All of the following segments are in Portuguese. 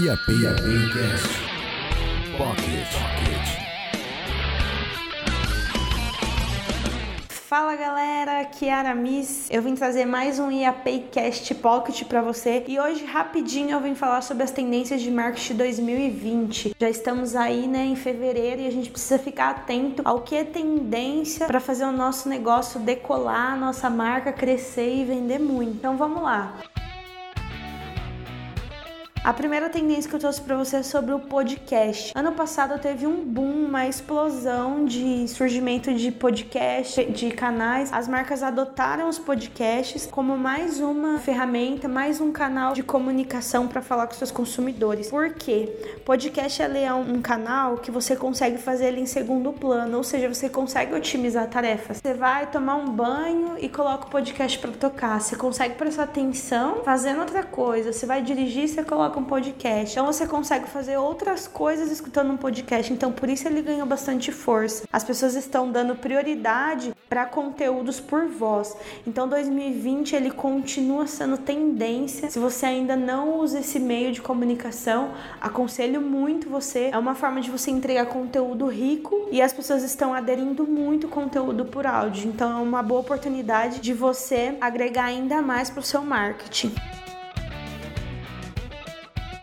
IAP, IAP Cast. Pocket. Fala galera, aqui é Aramis. Eu vim trazer mais um IAP Cast Pocket para você e hoje rapidinho eu vim falar sobre as tendências de marketing 2020. Já estamos aí, né, em fevereiro e a gente precisa ficar atento ao que é tendência para fazer o nosso negócio decolar, a nossa marca crescer e vender muito. Então vamos lá. A primeira tendência que eu trouxe para você é sobre o podcast. Ano passado teve um boom, uma explosão de surgimento de podcast, de canais. As marcas adotaram os podcasts como mais uma ferramenta, mais um canal de comunicação para falar com seus consumidores. Por quê? Podcast é um canal que você consegue fazer ele em segundo plano, ou seja, você consegue otimizar tarefas. Você vai tomar um banho e coloca o podcast para tocar. Você consegue prestar atenção fazendo outra coisa. Você vai dirigir, você coloca coloca um podcast. Então você consegue fazer outras coisas escutando um podcast. Então por isso ele ganhou bastante força. As pessoas estão dando prioridade para conteúdos por voz. Então 2020 ele continua sendo tendência. Se você ainda não usa esse meio de comunicação, aconselho muito você. É uma forma de você entregar conteúdo rico e as pessoas estão aderindo muito conteúdo por áudio. Então é uma boa oportunidade de você agregar ainda mais para o seu marketing.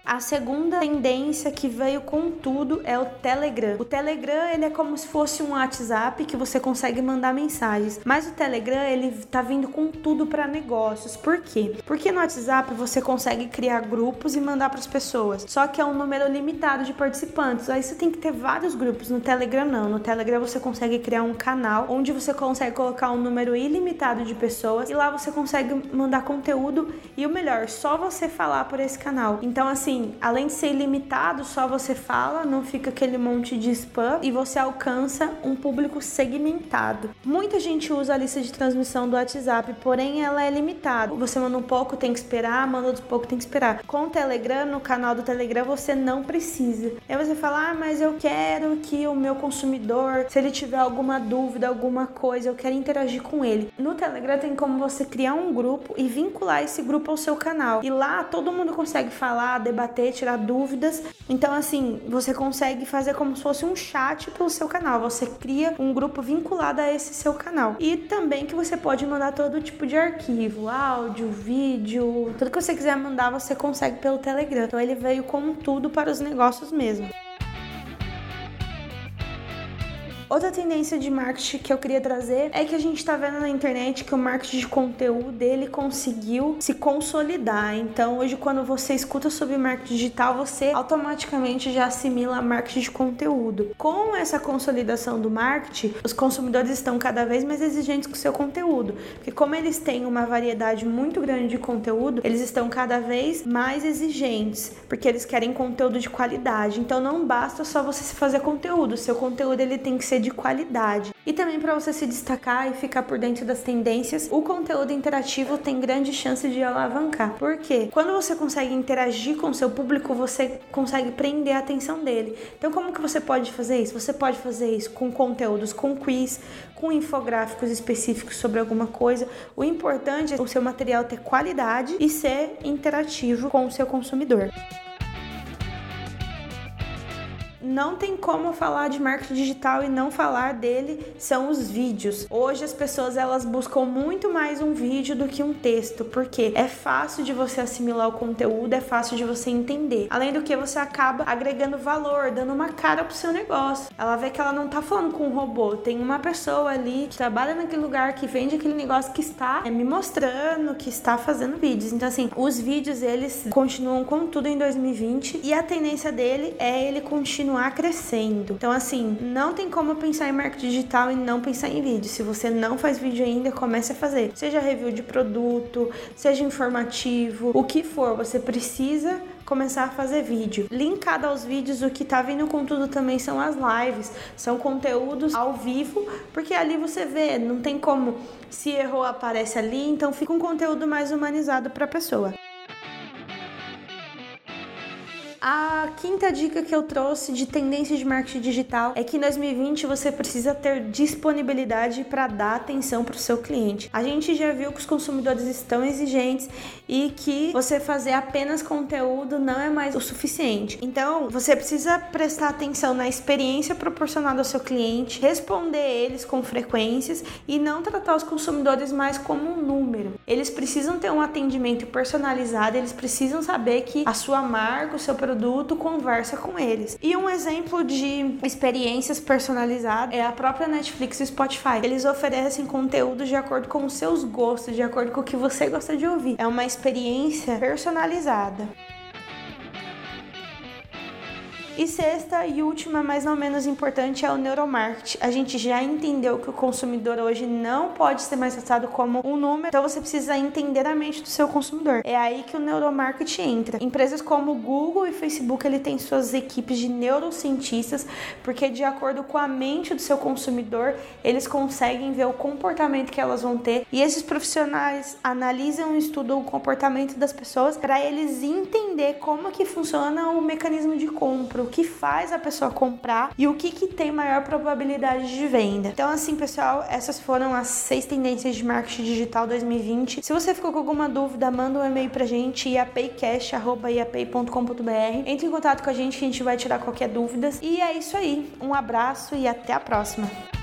A segunda tendência que veio com tudo é o Telegram. O Telegram ele é como se fosse um WhatsApp que você consegue mandar mensagens, mas o Telegram ele tá vindo com tudo para negócios. Por quê? Porque no WhatsApp você consegue criar grupos e mandar para as pessoas. Só que é um número limitado de participantes. Aí você tem que ter vários grupos. No Telegram não. No Telegram você consegue criar um canal onde você consegue colocar um número ilimitado de pessoas e lá você consegue mandar conteúdo e o melhor, só você falar por esse canal. Então assim assim, além de ser ilimitado, só você fala, não fica aquele monte de spam e você alcança um público segmentado. Muita gente usa a lista de transmissão do WhatsApp, porém ela é limitada. Você manda um pouco, tem que esperar, manda outro pouco, tem que esperar. Com o Telegram, no canal do Telegram, você não precisa. Aí você fala, ah, mas eu quero que o meu consumidor, se ele tiver alguma dúvida, alguma coisa, eu quero interagir com ele. No Telegram tem como você criar um grupo e vincular esse grupo ao seu canal. E lá todo mundo consegue falar, debater debater, tirar dúvidas. Então, assim, você consegue fazer como se fosse um chat pelo seu canal. Você cria um grupo vinculado a esse seu canal. E também que você pode mandar todo tipo de arquivo, áudio, vídeo, tudo que você quiser mandar, você consegue pelo Telegram. Então, ele veio com tudo para os negócios mesmo. Outra tendência de marketing que eu queria trazer é que a gente está vendo na internet que o marketing de conteúdo dele conseguiu se consolidar. Então, hoje, quando você escuta sobre marketing digital, você automaticamente já assimila marketing de conteúdo. Com essa consolidação do marketing, os consumidores estão cada vez mais exigentes com o seu conteúdo, porque como eles têm uma variedade muito grande de conteúdo, eles estão cada vez mais exigentes, porque eles querem conteúdo de qualidade. Então, não basta só você fazer conteúdo, seu conteúdo ele tem que ser de qualidade. E também para você se destacar e ficar por dentro das tendências, o conteúdo interativo tem grande chance de alavancar. Por quê? Quando você consegue interagir com o seu público, você consegue prender a atenção dele. Então, como que você pode fazer isso? Você pode fazer isso com conteúdos, com quiz, com infográficos específicos sobre alguma coisa. O importante é o seu material ter qualidade e ser interativo com o seu consumidor não tem como falar de marketing digital e não falar dele são os vídeos. Hoje as pessoas elas buscam muito mais um vídeo do que um texto, porque é fácil de você assimilar o conteúdo, é fácil de você entender. Além do que você acaba agregando valor, dando uma cara pro seu negócio. Ela vê que ela não tá falando com um robô, tem uma pessoa ali que trabalha naquele lugar, que vende aquele negócio que está é, me mostrando, que está fazendo vídeos. Então assim, os vídeos eles continuam com tudo em 2020 e a tendência dele é ele continuar continuar crescendo. Então, assim, não tem como pensar em marketing digital e não pensar em vídeo. Se você não faz vídeo ainda, comece a fazer. Seja review de produto, seja informativo, o que for, você precisa começar a fazer vídeo. Linkado aos vídeos, o que tá vindo com tudo também são as lives, são conteúdos ao vivo, porque ali você vê, não tem como se errou aparece ali, então fica um conteúdo mais humanizado para a pessoa. A quinta dica que eu trouxe de tendência de marketing digital é que em 2020 você precisa ter disponibilidade para dar atenção para o seu cliente. A gente já viu que os consumidores estão exigentes e que você fazer apenas conteúdo não é mais o suficiente. Então, você precisa prestar atenção na experiência proporcionada ao seu cliente, responder eles com frequências e não tratar os consumidores mais como um número. Eles precisam ter um atendimento personalizado, eles precisam saber que a sua marca, o seu produto conversa com eles. E um exemplo de experiências personalizadas é a própria Netflix e Spotify. Eles oferecem conteúdo de acordo com os seus gostos, de acordo com o que você gosta de ouvir. É uma experiência personalizada. E sexta e última, mas não menos importante, é o neuromarketing. A gente já entendeu que o consumidor hoje não pode ser mais tratado como um número, então você precisa entender a mente do seu consumidor. É aí que o neuromarketing entra. Empresas como Google e Facebook, ele tem suas equipes de neurocientistas, porque de acordo com a mente do seu consumidor, eles conseguem ver o comportamento que elas vão ter e esses profissionais analisam e estudam o comportamento das pessoas para eles entender como que funciona o mecanismo de compra o que faz a pessoa comprar e o que, que tem maior probabilidade de venda. Então, assim, pessoal, essas foram as seis tendências de marketing digital 2020. Se você ficou com alguma dúvida, manda um e-mail pra gente, iapaycash.com.br. Entre em contato com a gente que a gente vai tirar qualquer dúvida. E é isso aí. Um abraço e até a próxima.